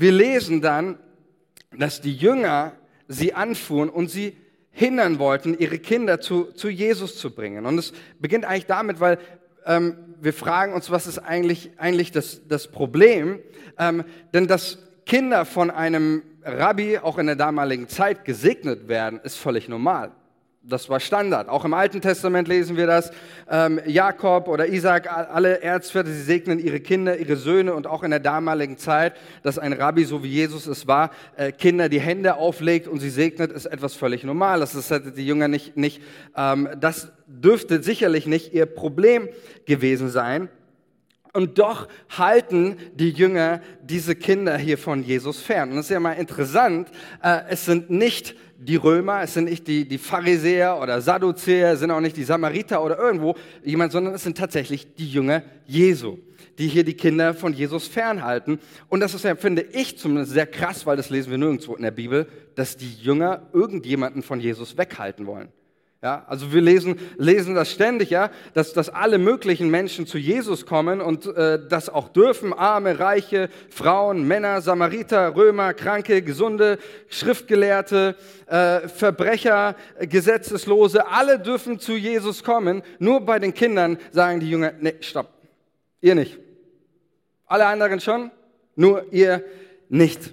wir lesen dann, dass die Jünger sie anfuhren und sie hindern wollten, ihre Kinder zu, zu Jesus zu bringen. Und es beginnt eigentlich damit, weil ähm, wir fragen uns, was ist eigentlich, eigentlich das, das Problem? Ähm, denn dass Kinder von einem Rabbi auch in der damaligen Zeit gesegnet werden, ist völlig normal. Das war Standard. Auch im Alten Testament lesen wir das. Ähm, Jakob oder Isaac, alle Erzväter, sie segnen ihre Kinder, ihre Söhne und auch in der damaligen Zeit, dass ein Rabbi, so wie Jesus es war, äh, Kinder die Hände auflegt und sie segnet, ist etwas völlig Normales. Das hätte die Jünger nicht, nicht ähm, das dürfte sicherlich nicht ihr Problem gewesen sein. Und doch halten die Jünger diese Kinder hier von Jesus fern. Und das ist ja mal interessant. Äh, es sind nicht die Römer, es sind nicht die, die Pharisäer oder Sadduzäer, es sind auch nicht die Samariter oder irgendwo jemand, sondern es sind tatsächlich die Jünger Jesu, die hier die Kinder von Jesus fernhalten. Und das ist ja, finde ich zumindest sehr krass, weil das lesen wir nirgendwo in der Bibel, dass die Jünger irgendjemanden von Jesus weghalten wollen. Ja, also wir lesen, lesen das ständig, ja, dass, dass alle möglichen Menschen zu Jesus kommen und äh, das auch dürfen, arme, reiche, Frauen, Männer, Samariter, Römer, Kranke, Gesunde, Schriftgelehrte, äh, Verbrecher, Gesetzeslose, alle dürfen zu Jesus kommen. Nur bei den Kindern sagen die Jünger, nee, stopp, ihr nicht. Alle anderen schon, nur ihr nicht.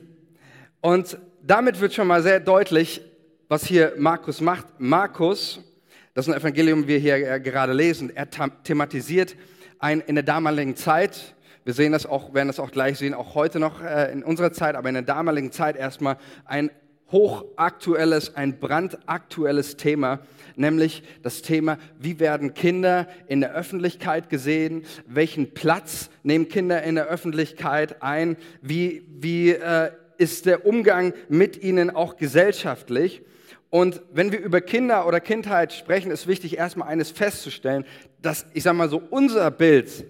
Und damit wird schon mal sehr deutlich, was hier Markus macht. Markus, das ist ein Evangelium, wir hier äh, gerade lesen, er thematisiert ein, in der damaligen Zeit, wir sehen das auch, werden das auch gleich sehen, auch heute noch äh, in unserer Zeit, aber in der damaligen Zeit erstmal ein hochaktuelles, ein brandaktuelles Thema, nämlich das Thema, wie werden Kinder in der Öffentlichkeit gesehen, welchen Platz nehmen Kinder in der Öffentlichkeit ein, wie, wie äh, ist der Umgang mit ihnen auch gesellschaftlich. Und wenn wir über Kinder oder Kindheit sprechen, ist wichtig, erstmal eines festzustellen, dass, ich sage mal so, unser Bild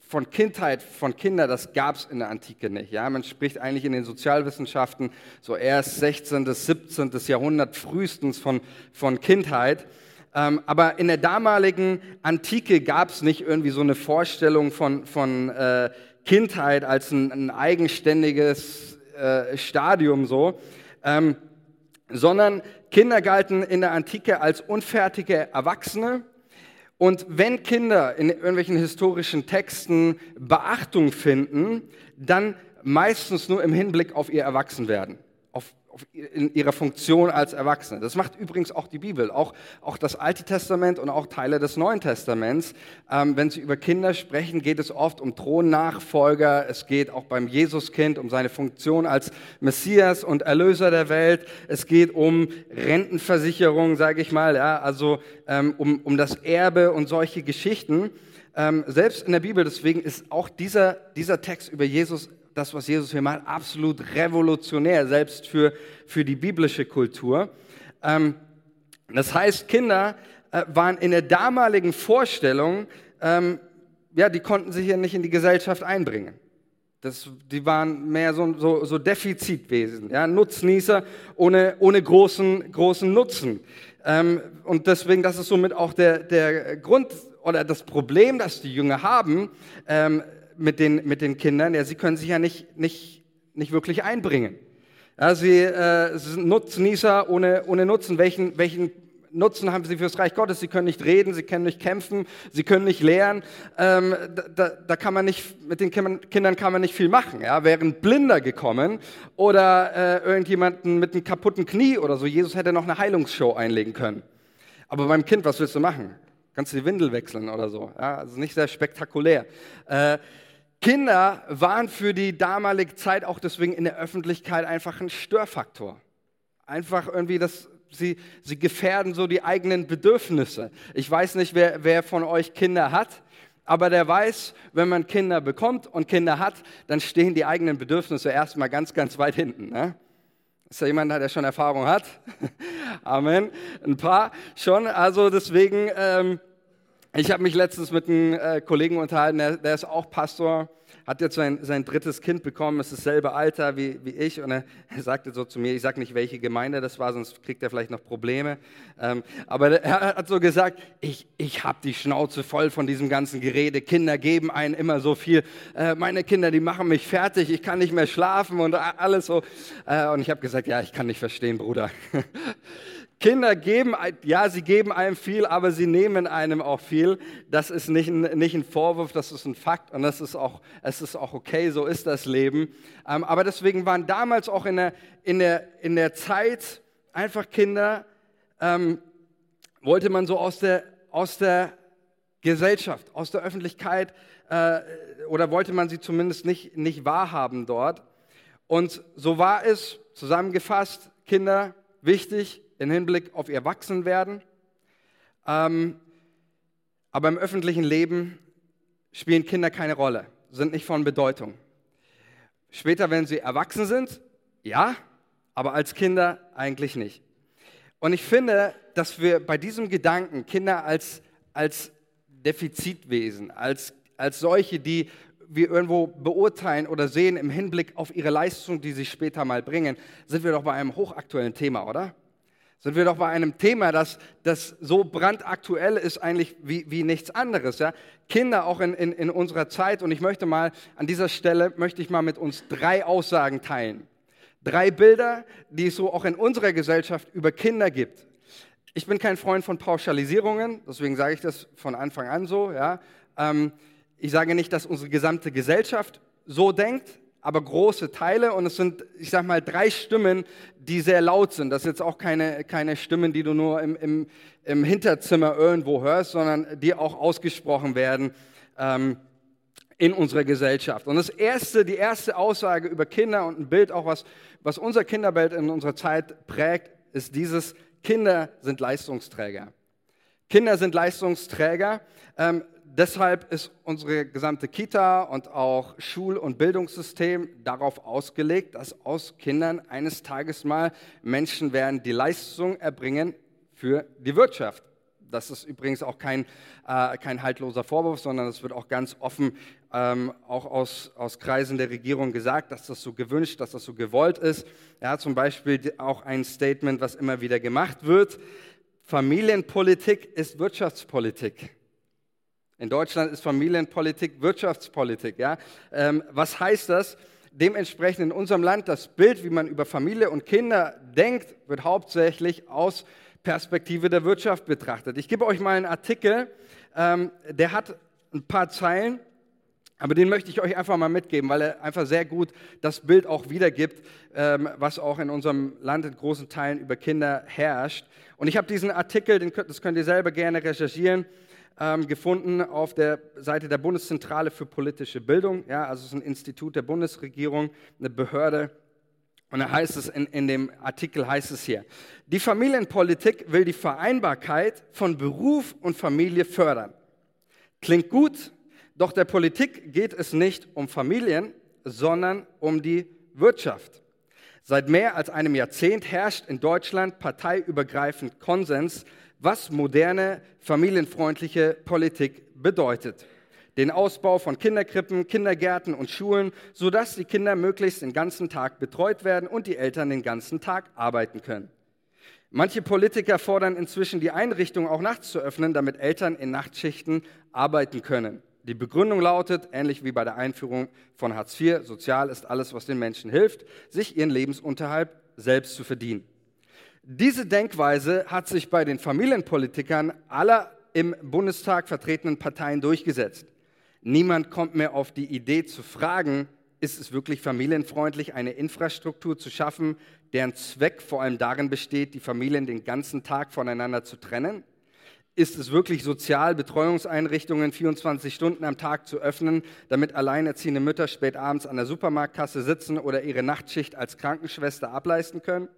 von Kindheit, von Kindern, das gab es in der Antike nicht. Ja? Man spricht eigentlich in den Sozialwissenschaften so erst 16. bis 17. Jahrhundert frühestens von, von Kindheit. Ähm, aber in der damaligen Antike gab es nicht irgendwie so eine Vorstellung von, von äh, Kindheit als ein, ein eigenständiges äh, Stadium so. Ähm, sondern Kinder galten in der Antike als unfertige Erwachsene. Und wenn Kinder in irgendwelchen historischen Texten Beachtung finden, dann meistens nur im Hinblick auf ihr Erwachsenwerden, auf in ihrer Funktion als Erwachsene. Das macht übrigens auch die Bibel, auch, auch das Alte Testament und auch Teile des Neuen Testaments. Ähm, wenn sie über Kinder sprechen, geht es oft um Thronnachfolger. Es geht auch beim Jesuskind um seine Funktion als Messias und Erlöser der Welt. Es geht um Rentenversicherung, sage ich mal, ja, also ähm, um, um das Erbe und solche Geschichten. Ähm, selbst in der Bibel, deswegen ist auch dieser, dieser Text über Jesus das, was Jesus hier macht, absolut revolutionär, selbst für, für die biblische Kultur. Ähm, das heißt, Kinder äh, waren in der damaligen Vorstellung, ähm, ja, die konnten sich ja nicht in die Gesellschaft einbringen. Das, die waren mehr so, so, so Defizitwesen, ja, Nutznießer ohne, ohne großen, großen Nutzen. Ähm, und deswegen, das ist somit auch der, der Grund oder das Problem, das die Jünger haben. Ähm, mit den, mit den Kindern, ja, sie können sich ja nicht, nicht, nicht wirklich einbringen. Ja, sie, äh, sind Nutznießer ohne, ohne Nutzen. Welchen, welchen Nutzen haben sie fürs Reich Gottes? Sie können nicht reden, sie können nicht kämpfen, sie können nicht lehren. Ähm, da, da, kann man nicht, mit den Kindern kann man nicht viel machen. Ja? Wären Blinder gekommen oder äh, irgendjemanden mit einem kaputten Knie oder so, Jesus hätte noch eine Heilungsshow einlegen können. Aber beim Kind, was willst du machen? Kannst du die Windel wechseln oder so? Ja? Also nicht sehr spektakulär. Äh, Kinder waren für die damalige Zeit auch deswegen in der Öffentlichkeit einfach ein Störfaktor. Einfach irgendwie, dass sie, sie gefährden so die eigenen Bedürfnisse. Ich weiß nicht, wer, wer von euch Kinder hat, aber der weiß, wenn man Kinder bekommt und Kinder hat, dann stehen die eigenen Bedürfnisse erstmal ganz, ganz weit hinten. Ne? Ist da jemand, der schon Erfahrung hat? Amen. Ein paar schon. Also deswegen. Ähm, ich habe mich letztens mit einem äh, Kollegen unterhalten, der, der, ist auch Pastor, hat jetzt sein, sein drittes Kind bekommen, ist dasselbe Alter wie, wie ich. Und er, er sagte so zu mir, ich sage nicht, welche Gemeinde das war, sonst kriegt er vielleicht noch Probleme. Ähm, aber er hat so gesagt, ich, ich habe die Schnauze voll von diesem ganzen Gerede. Kinder geben einen immer so viel. Äh, meine Kinder, die machen mich fertig, ich kann nicht mehr schlafen und alles so. Äh, und ich habe gesagt, ja, ich kann nicht verstehen, Bruder. Kinder geben, ja, sie geben einem viel, aber sie nehmen einem auch viel. Das ist nicht ein, nicht ein Vorwurf, das ist ein Fakt und das ist auch, es ist auch okay, so ist das Leben. Ähm, aber deswegen waren damals auch in der, in der, in der Zeit einfach Kinder, ähm, wollte man so aus der, aus der Gesellschaft, aus der Öffentlichkeit äh, oder wollte man sie zumindest nicht, nicht wahrhaben dort. Und so war es, zusammengefasst, Kinder, wichtig, im Hinblick auf ihr Erwachsenwerden. Ähm, aber im öffentlichen Leben spielen Kinder keine Rolle, sind nicht von Bedeutung. Später, wenn sie erwachsen sind, ja, aber als Kinder eigentlich nicht. Und ich finde, dass wir bei diesem Gedanken Kinder als, als Defizitwesen, als, als solche, die wir irgendwo beurteilen oder sehen im Hinblick auf ihre Leistung, die sie später mal bringen, sind wir doch bei einem hochaktuellen Thema, oder? Sind wir doch bei einem Thema, das, das so brandaktuell ist eigentlich wie, wie nichts anderes. Ja? Kinder auch in, in, in unserer Zeit. Und ich möchte mal an dieser Stelle, möchte ich mal mit uns drei Aussagen teilen. Drei Bilder, die es so auch in unserer Gesellschaft über Kinder gibt. Ich bin kein Freund von Pauschalisierungen, deswegen sage ich das von Anfang an so. Ja? Ähm, ich sage nicht, dass unsere gesamte Gesellschaft so denkt, aber große Teile und es sind, ich sag mal, drei Stimmen, die sehr laut sind. Das sind jetzt auch keine, keine Stimmen, die du nur im, im, im Hinterzimmer irgendwo hörst, sondern die auch ausgesprochen werden ähm, in unserer Gesellschaft. Und das erste, die erste Aussage über Kinder und ein Bild, auch was, was unser Kinderbild in unserer Zeit prägt, ist dieses, Kinder sind Leistungsträger. Kinder sind Leistungsträger. Ähm, deshalb ist unsere gesamte Kita und auch Schul- und Bildungssystem darauf ausgelegt, dass aus Kindern eines Tages mal Menschen werden, die Leistung erbringen für die Wirtschaft. Das ist übrigens auch kein, äh, kein haltloser Vorwurf, sondern es wird auch ganz offen ähm, auch aus, aus Kreisen der Regierung gesagt, dass das so gewünscht, dass das so gewollt ist. Ja, zum Beispiel auch ein Statement, was immer wieder gemacht wird. Familienpolitik ist Wirtschaftspolitik. In Deutschland ist Familienpolitik Wirtschaftspolitik. Ja? Ähm, was heißt das? Dementsprechend in unserem Land das Bild, wie man über Familie und Kinder denkt, wird hauptsächlich aus Perspektive der Wirtschaft betrachtet. Ich gebe euch mal einen Artikel, ähm, der hat ein paar Zeilen, aber den möchte ich euch einfach mal mitgeben, weil er einfach sehr gut das Bild auch wiedergibt, ähm, was auch in unserem Land in großen Teilen über Kinder herrscht. Und ich habe diesen Artikel, das könnt ihr selber gerne recherchieren, ähm, gefunden auf der Seite der Bundeszentrale für politische Bildung. Ja, also es ist ein Institut der Bundesregierung, eine Behörde. Und da heißt es in, in dem Artikel heißt es hier: Die Familienpolitik will die Vereinbarkeit von Beruf und Familie fördern. Klingt gut, doch der Politik geht es nicht um Familien, sondern um die Wirtschaft. Seit mehr als einem Jahrzehnt herrscht in Deutschland parteiübergreifend Konsens was moderne, familienfreundliche Politik bedeutet. Den Ausbau von Kinderkrippen, Kindergärten und Schulen, sodass die Kinder möglichst den ganzen Tag betreut werden und die Eltern den ganzen Tag arbeiten können. Manche Politiker fordern inzwischen die Einrichtung auch nachts zu öffnen, damit Eltern in Nachtschichten arbeiten können. Die Begründung lautet, ähnlich wie bei der Einführung von Hartz IV, sozial ist alles, was den Menschen hilft, sich ihren Lebensunterhalt selbst zu verdienen. Diese Denkweise hat sich bei den Familienpolitikern aller im Bundestag vertretenen Parteien durchgesetzt. Niemand kommt mehr auf die Idee zu fragen, ist es wirklich familienfreundlich, eine Infrastruktur zu schaffen, deren Zweck vor allem darin besteht, die Familien den ganzen Tag voneinander zu trennen? Ist es wirklich sozial, Betreuungseinrichtungen 24 Stunden am Tag zu öffnen, damit alleinerziehende Mütter spät abends an der Supermarktkasse sitzen oder ihre Nachtschicht als Krankenschwester ableisten können?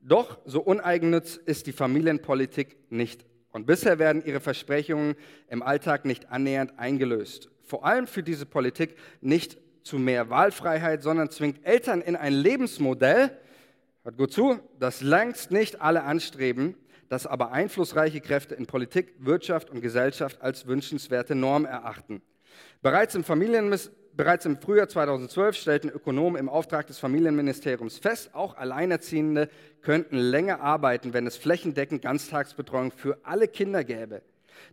Doch so uneigennütz ist die Familienpolitik nicht. Und bisher werden ihre Versprechungen im Alltag nicht annähernd eingelöst. Vor allem führt diese Politik nicht zu mehr Wahlfreiheit, sondern zwingt Eltern in ein Lebensmodell, hört gut zu, das längst nicht alle anstreben, das aber einflussreiche Kräfte in Politik, Wirtschaft und Gesellschaft als wünschenswerte Norm erachten. Bereits im Familienmodell bereits im Frühjahr 2012 stellten Ökonomen im Auftrag des Familienministeriums fest, auch Alleinerziehende könnten länger arbeiten, wenn es flächendeckend Ganztagsbetreuung für alle Kinder gäbe.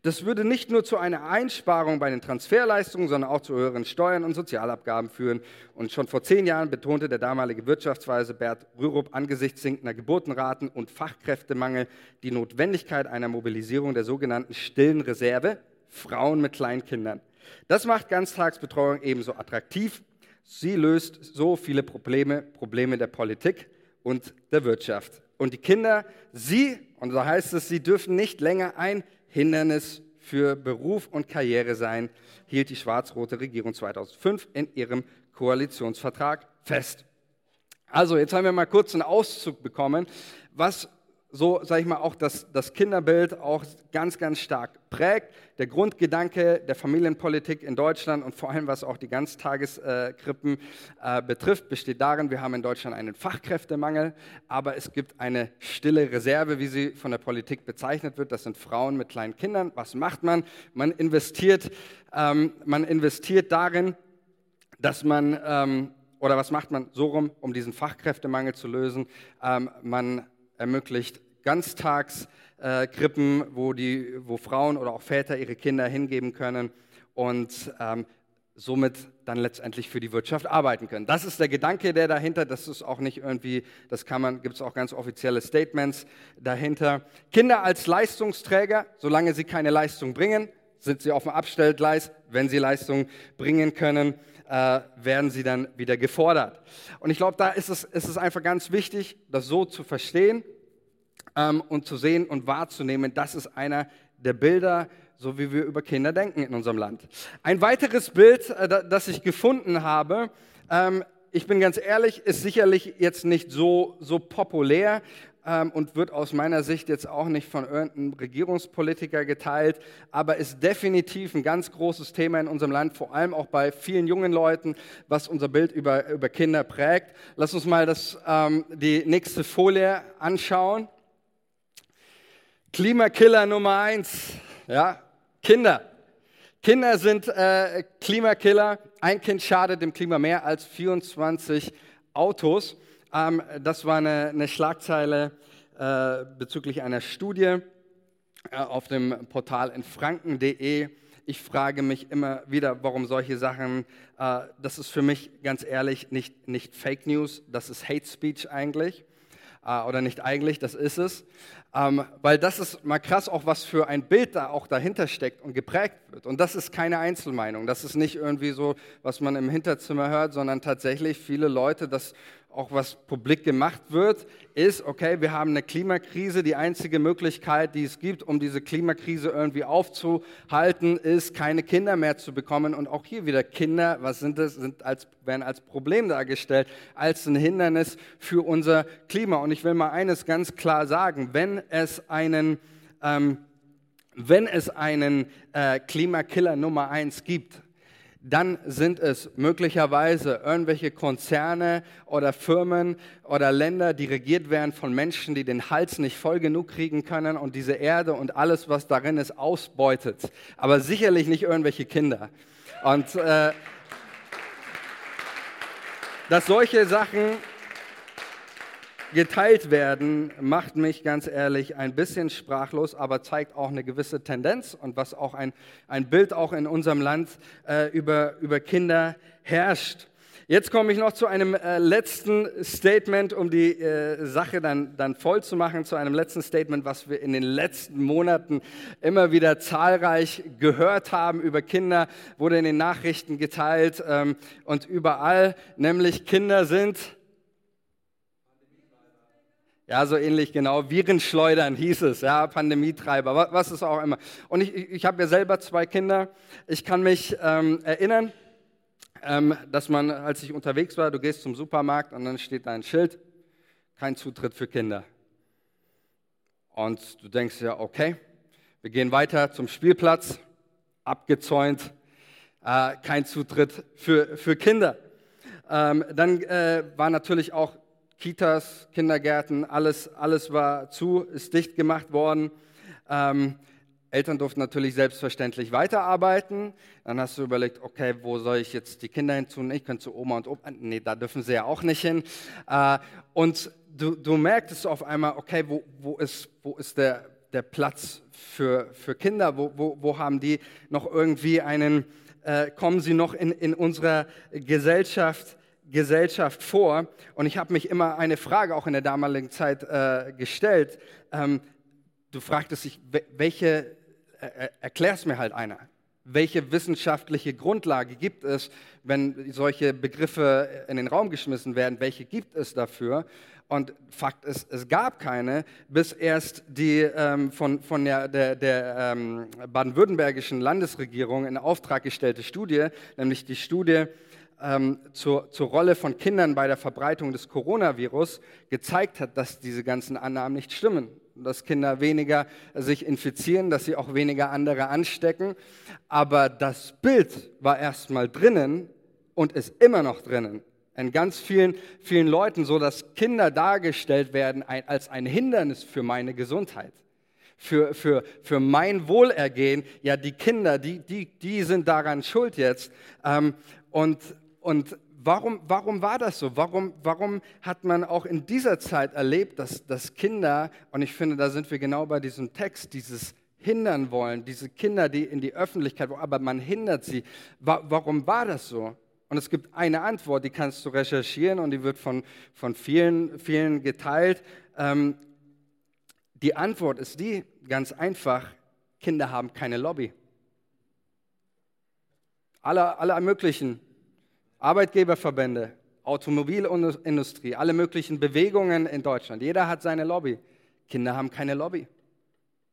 Das würde nicht nur zu einer Einsparung bei den Transferleistungen, sondern auch zu höheren Steuern und Sozialabgaben führen. Und schon vor zehn Jahren betonte der damalige Wirtschaftsweise Bert Rürup angesichts sinkender Geburtenraten und Fachkräftemangel die Notwendigkeit einer Mobilisierung der sogenannten stillen Reserve, Frauen mit Kleinkindern. Das macht Ganztagsbetreuung ebenso attraktiv. Sie löst so viele Probleme, Probleme der Politik und der Wirtschaft. Und die Kinder, sie, und so heißt es, sie dürfen nicht länger ein Hindernis für Beruf und Karriere sein, hielt die schwarz-rote Regierung 2005 in ihrem Koalitionsvertrag fest. Also, jetzt haben wir mal kurz einen Auszug bekommen, was so, sage ich mal, auch das, das Kinderbild auch ganz, ganz stark prägt. Der Grundgedanke der Familienpolitik in Deutschland und vor allem was auch die Ganztageskrippen äh, betrifft, besteht darin, wir haben in Deutschland einen Fachkräftemangel, aber es gibt eine stille Reserve, wie sie von der Politik bezeichnet wird. Das sind Frauen mit kleinen Kindern. Was macht man? Man investiert, ähm, man investiert darin, dass man, ähm, oder was macht man so rum, um diesen Fachkräftemangel zu lösen? Ähm, man ermöglicht Ganztagskrippen, äh, wo, wo Frauen oder auch Väter ihre Kinder hingeben können und ähm, somit dann letztendlich für die Wirtschaft arbeiten können. Das ist der Gedanke, der dahinter, das ist auch nicht irgendwie, das kann man, gibt es auch ganz offizielle Statements dahinter. Kinder als Leistungsträger, solange sie keine Leistung bringen, sind sie auf dem Abstellgleis. Wenn sie Leistung bringen können, äh, werden sie dann wieder gefordert. Und ich glaube, da ist es, ist es einfach ganz wichtig, das so zu verstehen ähm, und zu sehen und wahrzunehmen, das ist einer der Bilder, so wie wir über Kinder denken in unserem Land. Ein weiteres Bild, äh, das ich gefunden habe, ähm, ich bin ganz ehrlich, ist sicherlich jetzt nicht so, so populär ähm, und wird aus meiner Sicht jetzt auch nicht von irgendeinem Regierungspolitiker geteilt, aber ist definitiv ein ganz großes Thema in unserem Land, vor allem auch bei vielen jungen Leuten, was unser Bild über, über Kinder prägt. Lass uns mal das, ähm, die nächste Folie anschauen. Klimakiller Nummer eins, ja, Kinder. Kinder sind äh, Klimakiller. Ein Kind schadet dem Klima mehr als 24 Autos. Ähm, das war eine, eine Schlagzeile äh, bezüglich einer Studie äh, auf dem Portal in franken.de. Ich frage mich immer wieder, warum solche Sachen, äh, das ist für mich ganz ehrlich nicht, nicht Fake News, das ist Hate Speech eigentlich. Äh, oder nicht eigentlich, das ist es. Ähm, weil das ist mal krass, auch was für ein Bild da auch dahinter steckt und geprägt wird. Und das ist keine Einzelmeinung. Das ist nicht irgendwie so, was man im Hinterzimmer hört, sondern tatsächlich viele Leute, das auch was publik gemacht wird, ist, okay, wir haben eine Klimakrise. Die einzige Möglichkeit, die es gibt, um diese Klimakrise irgendwie aufzuhalten, ist, keine Kinder mehr zu bekommen. Und auch hier wieder Kinder, was sind das, sind als, werden als Problem dargestellt, als ein Hindernis für unser Klima. Und ich will mal eines ganz klar sagen, wenn es einen, ähm, wenn es einen äh, Klimakiller Nummer eins gibt, dann sind es möglicherweise irgendwelche Konzerne oder Firmen oder Länder, die regiert werden von Menschen, die den Hals nicht voll genug kriegen können und diese Erde und alles, was darin ist, ausbeutet. Aber sicherlich nicht irgendwelche Kinder. Und äh, dass solche Sachen geteilt werden, macht mich ganz ehrlich ein bisschen sprachlos, aber zeigt auch eine gewisse Tendenz und was auch ein, ein Bild auch in unserem Land äh, über, über Kinder herrscht. Jetzt komme ich noch zu einem äh, letzten Statement, um die äh, Sache dann, dann voll zu machen, zu einem letzten Statement, was wir in den letzten Monaten immer wieder zahlreich gehört haben über Kinder, wurde in den Nachrichten geteilt ähm, und überall, nämlich Kinder sind ja, so ähnlich genau. Virenschleudern hieß es, ja, Pandemietreiber, was ist auch immer. Und ich, ich habe ja selber zwei Kinder. Ich kann mich ähm, erinnern, ähm, dass man, als ich unterwegs war, du gehst zum Supermarkt und dann steht da ein Schild, kein Zutritt für Kinder. Und du denkst ja, okay, wir gehen weiter zum Spielplatz, abgezäunt, äh, kein Zutritt für, für Kinder. Ähm, dann äh, war natürlich auch Kitas, Kindergärten, alles, alles war zu, ist dicht gemacht worden. Ähm, Eltern durften natürlich selbstverständlich weiterarbeiten. Dann hast du überlegt, okay, wo soll ich jetzt die Kinder hin tun? Ich könnte zu Oma und Opa. Nee, da dürfen sie ja auch nicht hin. Äh, und du, du merktest auf einmal, okay, wo, wo ist, wo ist der, der Platz für, für Kinder? Wo, wo, wo haben die noch irgendwie einen, äh, kommen sie noch in, in unserer Gesellschaft, Gesellschaft vor? Und ich habe mich immer eine Frage auch in der damaligen Zeit äh, gestellt. Ähm, du fragtest dich, welche erklär's mir halt einer. Welche wissenschaftliche Grundlage gibt es, wenn solche Begriffe in den Raum geschmissen werden? Welche gibt es dafür? Und Fakt ist, es gab keine, bis erst die ähm, von, von der, der, der ähm, baden-württembergischen Landesregierung in Auftrag gestellte Studie, nämlich die Studie ähm, zur, zur Rolle von Kindern bei der Verbreitung des Coronavirus, gezeigt hat, dass diese ganzen Annahmen nicht stimmen dass Kinder weniger sich infizieren, dass sie auch weniger andere anstecken. Aber das Bild war erstmal drinnen und ist immer noch drinnen. In ganz vielen, vielen Leuten so, dass Kinder dargestellt werden als ein Hindernis für meine Gesundheit. Für, für, für mein Wohlergehen, ja, die Kinder, die, die, die sind daran schuld jetzt. Ähm, und, und warum, warum war das so? Warum, warum hat man auch in dieser Zeit erlebt, dass, dass Kinder, und ich finde, da sind wir genau bei diesem Text, dieses hindern wollen, diese Kinder, die in die Öffentlichkeit, aber man hindert sie. Warum war das so? Und es gibt eine Antwort, die kannst du recherchieren und die wird von, von vielen, vielen geteilt. Ähm, die Antwort ist die, ganz einfach, Kinder haben keine Lobby. Alle, alle möglichen Arbeitgeberverbände, Automobilindustrie, alle möglichen Bewegungen in Deutschland. Jeder hat seine Lobby. Kinder haben keine Lobby.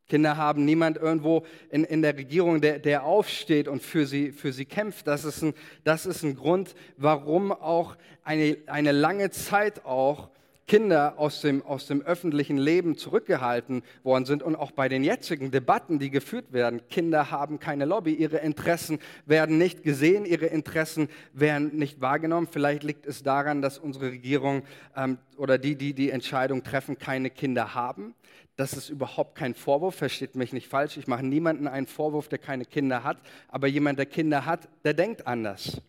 Kinder haben niemand irgendwo in, in der Regierung, der, der aufsteht und für sie, für sie kämpft. Das ist, ein, das ist ein Grund, warum auch eine, eine lange Zeit auch Kinder aus dem, aus dem öffentlichen Leben zurückgehalten worden sind und auch bei den jetzigen Debatten, die geführt werden, Kinder haben keine Lobby, ihre Interessen werden nicht gesehen, ihre Interessen werden nicht wahrgenommen. Vielleicht liegt es daran, dass unsere Regierung ähm, oder die, die die Entscheidung treffen, keine Kinder haben. Das ist überhaupt kein Vorwurf, versteht mich nicht falsch. Ich mache niemanden einen Vorwurf, der keine Kinder hat, aber jemand, der Kinder hat, der denkt anders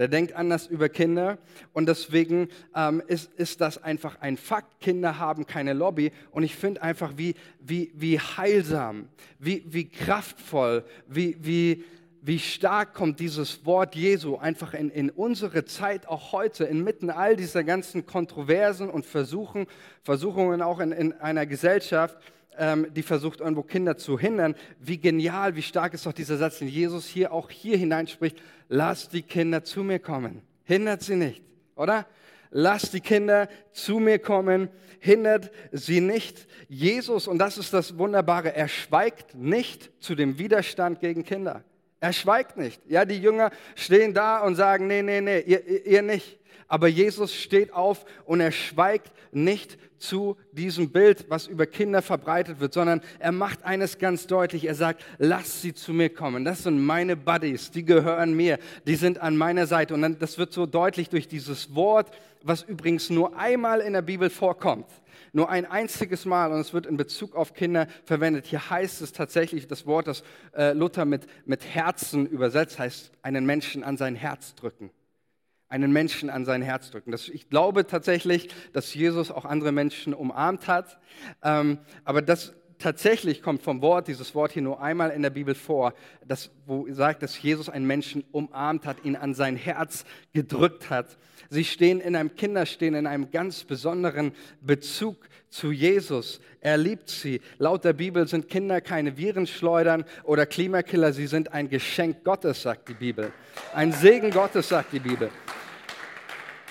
der denkt anders über Kinder und deswegen ähm, ist, ist das einfach ein Fakt. Kinder haben keine Lobby und ich finde einfach, wie, wie, wie heilsam, wie, wie kraftvoll, wie, wie, wie stark kommt dieses Wort Jesu einfach in, in unsere Zeit, auch heute, inmitten all dieser ganzen Kontroversen und Versuchen, Versuchungen auch in, in einer Gesellschaft, ähm, die versucht, irgendwo Kinder zu hindern. Wie genial, wie stark ist doch dieser Satz, den Jesus hier auch hier hineinspricht. Lasst die Kinder zu mir kommen. Hindert sie nicht, oder? Lasst die Kinder zu mir kommen, hindert sie nicht. Jesus, und das ist das Wunderbare, er schweigt nicht zu dem Widerstand gegen Kinder. Er schweigt nicht. Ja, die Jünger stehen da und sagen, nee, nee, nee, ihr, ihr nicht. Aber Jesus steht auf und er schweigt nicht zu diesem Bild, was über Kinder verbreitet wird, sondern er macht eines ganz deutlich. Er sagt, lass sie zu mir kommen. Das sind meine Buddies, die gehören mir, die sind an meiner Seite. Und dann, das wird so deutlich durch dieses Wort, was übrigens nur einmal in der Bibel vorkommt. Nur ein einziges Mal und es wird in Bezug auf Kinder verwendet. Hier heißt es tatsächlich das Wort, das äh, Luther mit, mit Herzen übersetzt, heißt einen Menschen an sein Herz drücken einen Menschen an sein Herz drücken. Das, ich glaube tatsächlich, dass Jesus auch andere Menschen umarmt hat, ähm, aber das tatsächlich kommt vom Wort, dieses Wort hier nur einmal in der Bibel vor, das, wo sagt, dass Jesus einen Menschen umarmt hat, ihn an sein Herz gedrückt hat. Sie stehen in einem, Kinder stehen in einem ganz besonderen Bezug zu Jesus. Er liebt sie. Laut der Bibel sind Kinder keine Virenschleudern oder Klimakiller, sie sind ein Geschenk Gottes, sagt die Bibel. Ein Segen Gottes, sagt die Bibel.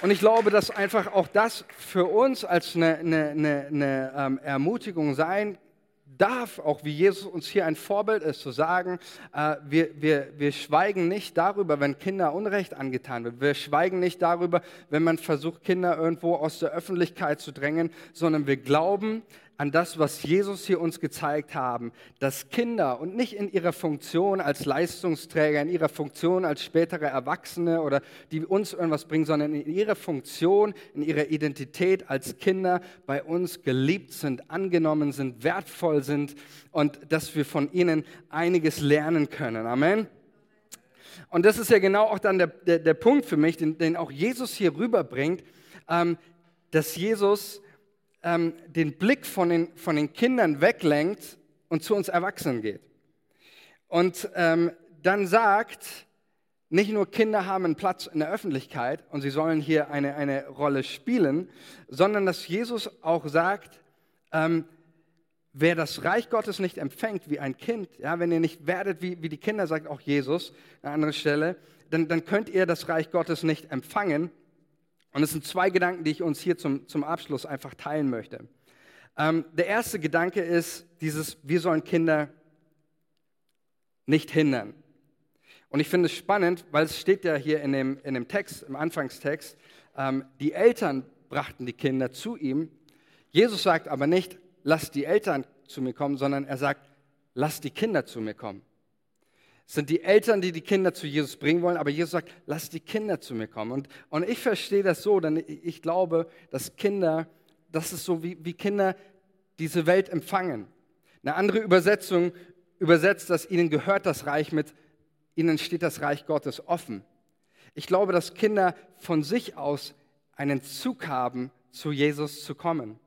Und ich glaube, dass einfach auch das für uns als eine, eine, eine, eine ähm, Ermutigung sein darf, auch wie Jesus uns hier ein Vorbild ist, zu sagen, äh, wir, wir, wir schweigen nicht darüber, wenn Kinder Unrecht angetan wird. Wir schweigen nicht darüber, wenn man versucht, Kinder irgendwo aus der Öffentlichkeit zu drängen, sondern wir glauben an das, was Jesus hier uns gezeigt haben, dass Kinder und nicht in ihrer Funktion als Leistungsträger, in ihrer Funktion als spätere Erwachsene oder die uns irgendwas bringen, sondern in ihrer Funktion, in ihrer Identität als Kinder bei uns geliebt sind, angenommen sind, wertvoll sind und dass wir von ihnen einiges lernen können. Amen. Und das ist ja genau auch dann der, der, der Punkt für mich, den, den, auch Jesus hier rüberbringt, ähm, dass Jesus ähm, den Blick von den, von den Kindern weglenkt und zu uns Erwachsenen geht. Und ähm, dann sagt, nicht nur Kinder haben einen Platz in der Öffentlichkeit und sie sollen hier eine, eine Rolle spielen, sondern dass Jesus auch sagt, ähm, wer das Reich Gottes nicht empfängt wie ein Kind, ja, wenn ihr nicht werdet wie, wie die Kinder, sagt auch Jesus an einer anderen Stelle, dann, dann könnt ihr das Reich Gottes nicht empfangen. Und es sind zwei Gedanken, die ich uns hier zum, zum Abschluss einfach teilen möchte. Ähm, der erste Gedanke ist dieses, wir sollen Kinder nicht hindern. Und ich finde es spannend, weil es steht ja hier in dem, in dem Text, im Anfangstext, ähm, die Eltern brachten die Kinder zu ihm. Jesus sagt aber nicht, lasst die Eltern zu mir kommen, sondern er sagt, lasst die Kinder zu mir kommen. Sind die Eltern, die die Kinder zu Jesus bringen wollen, aber Jesus sagt, lasst die Kinder zu mir kommen. Und, und ich verstehe das so, denn ich glaube, dass Kinder, das ist so, wie, wie Kinder diese Welt empfangen. Eine andere Übersetzung übersetzt, dass ihnen gehört das Reich mit, ihnen steht das Reich Gottes offen. Ich glaube, dass Kinder von sich aus einen Zug haben, zu Jesus zu kommen.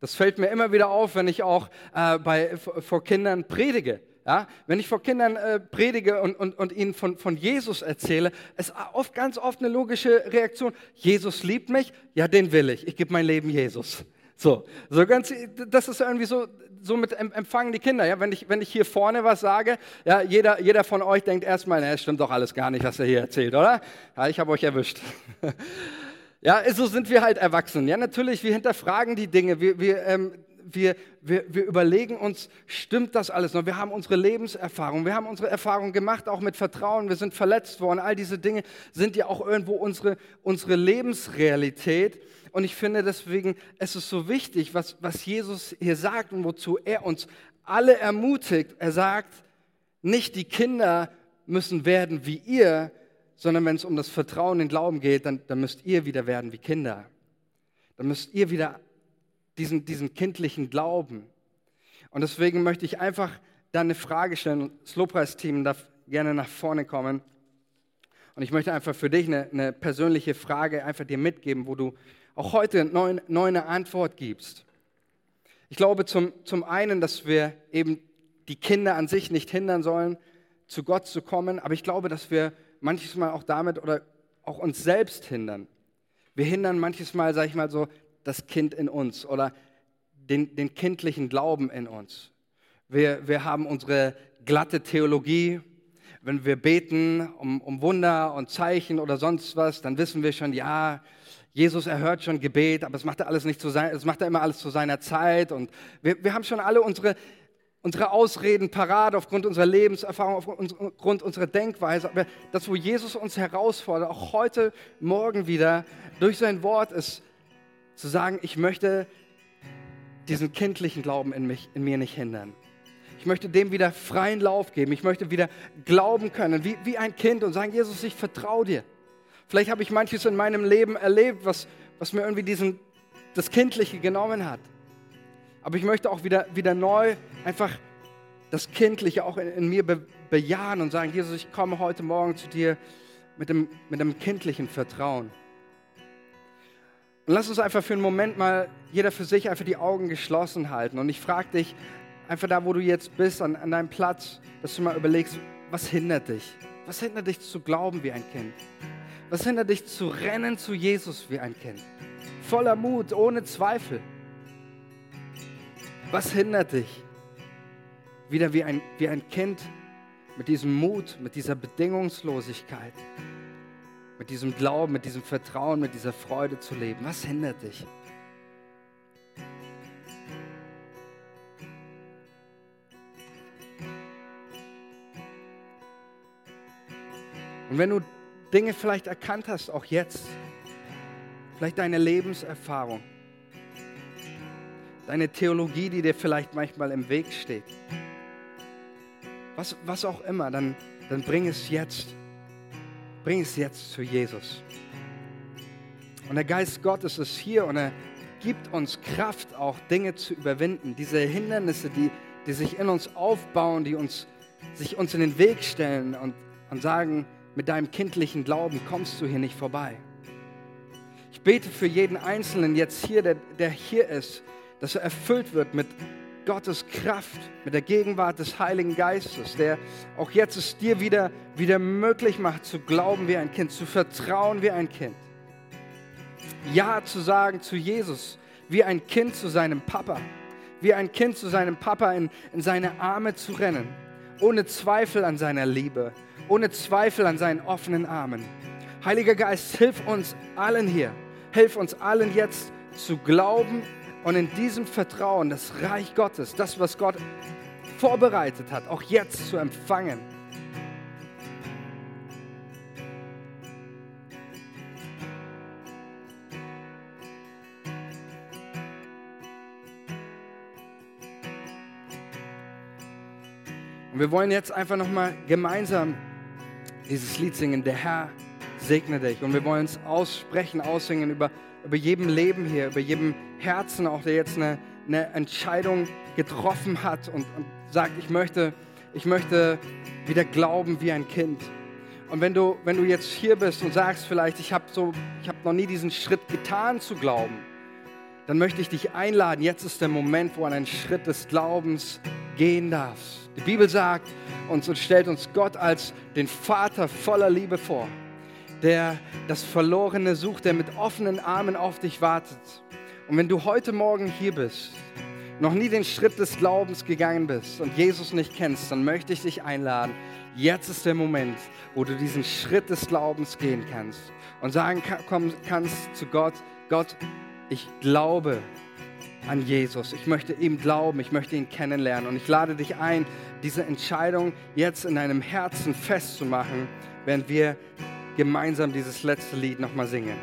Das fällt mir immer wieder auf, wenn ich auch äh, bei, vor Kindern predige. Ja, wenn ich vor Kindern äh, predige und, und, und ihnen von, von Jesus erzähle, ist oft, ganz oft eine logische Reaktion. Jesus liebt mich, ja, den will ich. Ich gebe mein Leben Jesus. So, so ganz, das ist irgendwie so, so mit empfangen die Kinder. Ja, wenn ich, wenn ich hier vorne was sage, ja, jeder, jeder von euch denkt erstmal, es stimmt doch alles gar nicht, was er hier erzählt, oder? Ja, ich habe euch erwischt. Ja, so sind wir halt erwachsen. Ja, natürlich, wir hinterfragen die Dinge. Wir, wir, ähm, wir, wir, wir überlegen uns, stimmt das alles noch? Wir haben unsere Lebenserfahrung, wir haben unsere Erfahrung gemacht, auch mit Vertrauen. Wir sind verletzt worden. All diese Dinge sind ja auch irgendwo unsere, unsere Lebensrealität. Und ich finde deswegen, es ist so wichtig, was, was Jesus hier sagt und wozu er uns alle ermutigt. Er sagt, nicht die Kinder müssen werden wie ihr, sondern wenn es um das Vertrauen in Glauben geht, dann, dann müsst ihr wieder werden wie Kinder. Dann müsst ihr wieder diesen, diesen kindlichen Glauben. Und deswegen möchte ich einfach da eine Frage stellen. Das Lobpreisteam darf gerne nach vorne kommen. Und ich möchte einfach für dich eine, eine persönliche Frage einfach dir mitgeben, wo du auch heute neu, neu eine Antwort gibst. Ich glaube zum, zum einen, dass wir eben die Kinder an sich nicht hindern sollen, zu Gott zu kommen, aber ich glaube, dass wir manches Mal auch damit oder auch uns selbst hindern. Wir hindern manches Mal, sage ich mal so, das Kind in uns oder den, den kindlichen Glauben in uns. Wir, wir haben unsere glatte Theologie. Wenn wir beten um, um Wunder und Zeichen oder sonst was, dann wissen wir schon, ja, Jesus erhört schon Gebet, aber es macht er alles nicht zu sein, es macht er immer alles zu seiner Zeit. Und wir, wir haben schon alle unsere unsere Ausreden parat aufgrund unserer Lebenserfahrung, aufgrund unserer Denkweise. Aber das, wo Jesus uns herausfordert, auch heute Morgen wieder durch sein Wort, ist zu sagen, ich möchte diesen kindlichen Glauben in, mich, in mir nicht hindern. Ich möchte dem wieder freien Lauf geben. Ich möchte wieder glauben können, wie, wie ein Kind und sagen, Jesus, ich vertraue dir. Vielleicht habe ich manches in meinem Leben erlebt, was, was mir irgendwie diesen, das Kindliche genommen hat. Aber ich möchte auch wieder, wieder neu einfach das Kindliche auch in, in mir be, bejahen und sagen, Jesus, ich komme heute Morgen zu dir mit dem, mit dem kindlichen Vertrauen. Und lass uns einfach für einen Moment mal jeder für sich einfach die Augen geschlossen halten. Und ich frage dich einfach da, wo du jetzt bist, an, an deinem Platz, dass du mal überlegst, was hindert dich? Was hindert dich zu glauben wie ein Kind? Was hindert dich zu rennen zu Jesus wie ein Kind? Voller Mut, ohne Zweifel. Was hindert dich? Wieder wie ein, wie ein Kind mit diesem Mut, mit dieser Bedingungslosigkeit, mit diesem Glauben, mit diesem Vertrauen, mit dieser Freude zu leben. Was hindert dich? Und wenn du Dinge vielleicht erkannt hast, auch jetzt, vielleicht deine Lebenserfahrung, deine Theologie, die dir vielleicht manchmal im Weg steht. Was, was auch immer, dann, dann bring es jetzt. Bring es jetzt zu Jesus. Und der Geist Gottes ist hier und er gibt uns Kraft, auch Dinge zu überwinden. Diese Hindernisse, die, die sich in uns aufbauen, die uns, sich uns in den Weg stellen und, und sagen, mit deinem kindlichen Glauben kommst du hier nicht vorbei. Ich bete für jeden Einzelnen jetzt hier, der, der hier ist, dass er erfüllt wird mit Gottes Kraft, mit der Gegenwart des Heiligen Geistes, der auch jetzt es dir wieder, wieder möglich macht, zu glauben wie ein Kind, zu vertrauen wie ein Kind. Ja zu sagen zu Jesus, wie ein Kind zu seinem Papa, wie ein Kind zu seinem Papa in, in seine Arme zu rennen, ohne Zweifel an seiner Liebe, ohne Zweifel an seinen offenen Armen. Heiliger Geist, hilf uns allen hier, hilf uns allen jetzt zu glauben und in diesem Vertrauen das Reich Gottes, das, was Gott vorbereitet hat, auch jetzt zu empfangen. Und wir wollen jetzt einfach nochmal gemeinsam dieses Lied singen, der Herr segne dich. Und wir wollen es aussprechen, aussingen über, über jedem Leben hier, über jedem Herzen, auch der jetzt eine, eine Entscheidung getroffen hat und, und sagt, ich möchte, ich möchte wieder glauben wie ein Kind. Und wenn du, wenn du jetzt hier bist und sagst vielleicht, ich habe so, hab noch nie diesen Schritt getan zu glauben, dann möchte ich dich einladen. Jetzt ist der Moment, wo du einen Schritt des Glaubens gehen darfst. Die Bibel sagt uns und stellt uns Gott als den Vater voller Liebe vor, der das Verlorene sucht, der mit offenen Armen auf dich wartet. Und wenn du heute Morgen hier bist, noch nie den Schritt des Glaubens gegangen bist und Jesus nicht kennst, dann möchte ich dich einladen. Jetzt ist der Moment, wo du diesen Schritt des Glaubens gehen kannst und sagen kannst zu Gott, Gott, ich glaube an Jesus. Ich möchte ihm glauben, ich möchte ihn kennenlernen. Und ich lade dich ein, diese Entscheidung jetzt in deinem Herzen festzumachen, während wir gemeinsam dieses letzte Lied nochmal singen.